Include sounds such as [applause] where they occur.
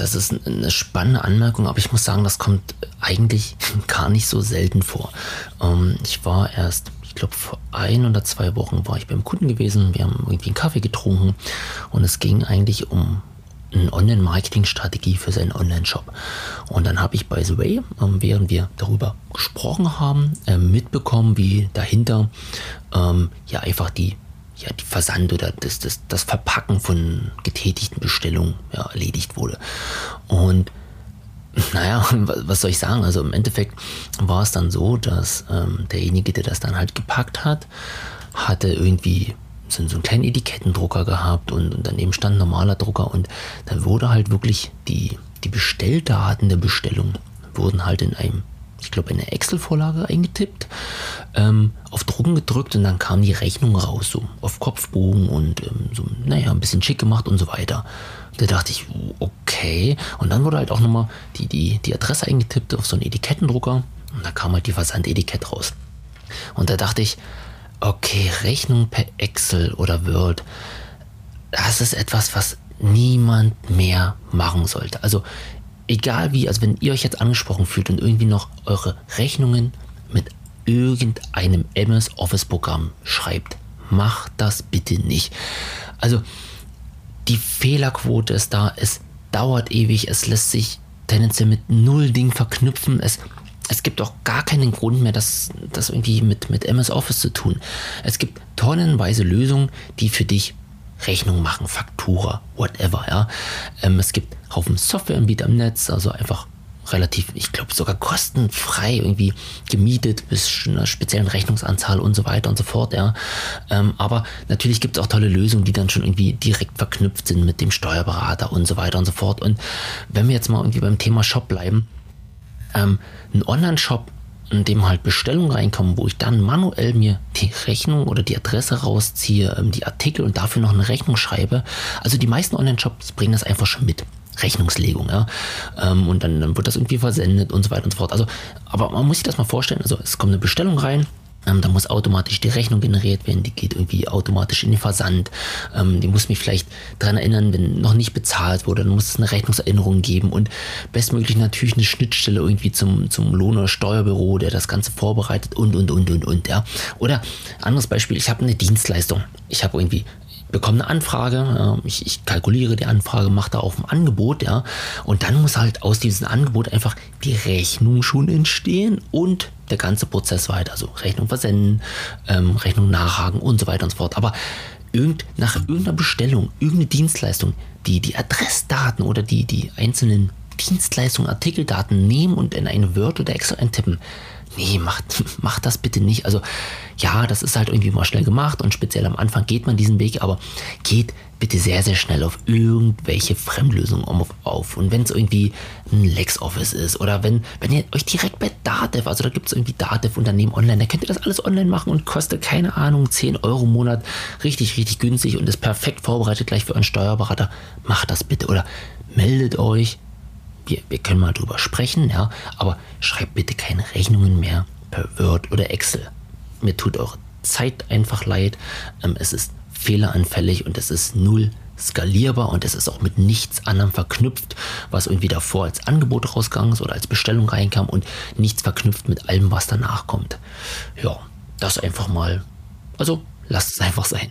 das ist eine spannende Anmerkung, aber ich muss sagen, das kommt eigentlich [laughs] gar nicht so selten vor. Ähm, ich war erst, ich glaube, vor ein oder zwei Wochen war ich beim Kunden gewesen. Wir haben irgendwie einen Kaffee getrunken und es ging eigentlich um eine Online-Marketing-Strategie für seinen Online-Shop. Und dann habe ich, by the way, ähm, während wir darüber gesprochen haben, äh, mitbekommen, wie dahinter ähm, ja einfach die ja, die Versand oder das, das, das Verpacken von getätigten Bestellungen ja, erledigt wurde. Und [laughs] naja, was soll ich sagen? Also im Endeffekt war es dann so, dass ähm, derjenige, der das dann halt gepackt hat, hatte irgendwie so, so einen kleinen Etikettendrucker gehabt und, und daneben stand ein normaler Drucker und dann wurde halt wirklich die, die Bestelldaten der Bestellung wurden halt in einem ich glaube, eine Excel-Vorlage eingetippt, ähm, auf Drucken gedrückt und dann kam die Rechnung raus, so auf Kopfbogen und ähm, so, naja, ein bisschen schick gemacht und so weiter. Da dachte ich, okay. Und dann wurde halt auch nochmal die, die, die Adresse eingetippt auf so einen Etikettendrucker und da kam halt die Versandetikett raus. Und da dachte ich, okay, Rechnung per Excel oder Word, das ist etwas, was niemand mehr machen sollte. Also egal wie, also wenn ihr euch jetzt angesprochen fühlt und irgendwie noch eure Rechnungen mit irgendeinem MS Office Programm schreibt, macht das bitte nicht. Also die Fehlerquote ist da, es dauert ewig, es lässt sich tendenziell mit null Ding verknüpfen, es es gibt auch gar keinen Grund mehr, das, das irgendwie mit, mit MS Office zu tun. Es gibt tonnenweise Lösungen, die für dich Rechnung machen, Faktura, whatever, ja. Ähm, es gibt Haufen Softwareanbieter im Netz, also einfach relativ, ich glaube sogar kostenfrei irgendwie gemietet bis einer speziellen Rechnungsanzahl und so weiter und so fort, ja. Ähm, aber natürlich gibt es auch tolle Lösungen, die dann schon irgendwie direkt verknüpft sind mit dem Steuerberater und so weiter und so fort. Und wenn wir jetzt mal irgendwie beim Thema Shop bleiben, ähm, ein Online-Shop in dem halt Bestellungen reinkommen, wo ich dann manuell mir die Rechnung oder die Adresse rausziehe, ähm, die Artikel und dafür noch eine Rechnung schreibe. Also die meisten Online-Shops bringen das einfach schon mit. Rechnungslegung, ja. Ähm, und dann, dann wird das irgendwie versendet und so weiter und so fort. Also, aber man muss sich das mal vorstellen. Also es kommt eine Bestellung rein, ähm, da muss automatisch die Rechnung generiert werden, die geht irgendwie automatisch in den Versand. Ähm, die muss mich vielleicht daran erinnern, wenn noch nicht bezahlt wurde, dann muss es eine Rechnungserinnerung geben und bestmöglich natürlich eine Schnittstelle irgendwie zum, zum Lohn- oder Steuerbüro, der das Ganze vorbereitet und, und, und, und, und, ja. Oder anderes Beispiel, ich habe eine Dienstleistung. Ich habe irgendwie bekomme eine Anfrage, ich, ich, kalkuliere die Anfrage, mache da auf ein Angebot, ja, und dann muss halt aus diesem Angebot einfach die Rechnung schon entstehen und der ganze Prozess weiter, also Rechnung versenden, ähm, Rechnung nachhaken und so weiter und so fort. Aber irgend, nach irgendeiner Bestellung, irgendeine Dienstleistung, die die Adressdaten oder die, die einzelnen Dienstleistungen, Artikeldaten nehmen und in eine Word oder Excel eintippen, nee, macht, [laughs] macht das bitte nicht. Also ja, das ist halt irgendwie mal schnell gemacht und speziell am Anfang geht man diesen Weg, aber geht bitte sehr, sehr schnell auf irgendwelche Fremdlösungen auf. Und wenn es irgendwie ein LexOffice ist oder wenn, wenn ihr euch direkt bei Datev, also da gibt es irgendwie Datev-Unternehmen online, da könnt ihr das alles online machen und kostet, keine Ahnung, 10 Euro im Monat, richtig, richtig günstig und ist perfekt vorbereitet gleich für euren Steuerberater. Macht das bitte oder meldet euch wir, wir können mal drüber sprechen, ja, aber schreibt bitte keine Rechnungen mehr per Word oder Excel. Mir tut eure Zeit einfach leid. Ähm, es ist fehleranfällig und es ist null skalierbar und es ist auch mit nichts anderem verknüpft, was irgendwie davor als Angebot rausgegangen ist oder als Bestellung reinkam und nichts verknüpft mit allem, was danach kommt. Ja, das einfach mal. Also lasst es einfach sein.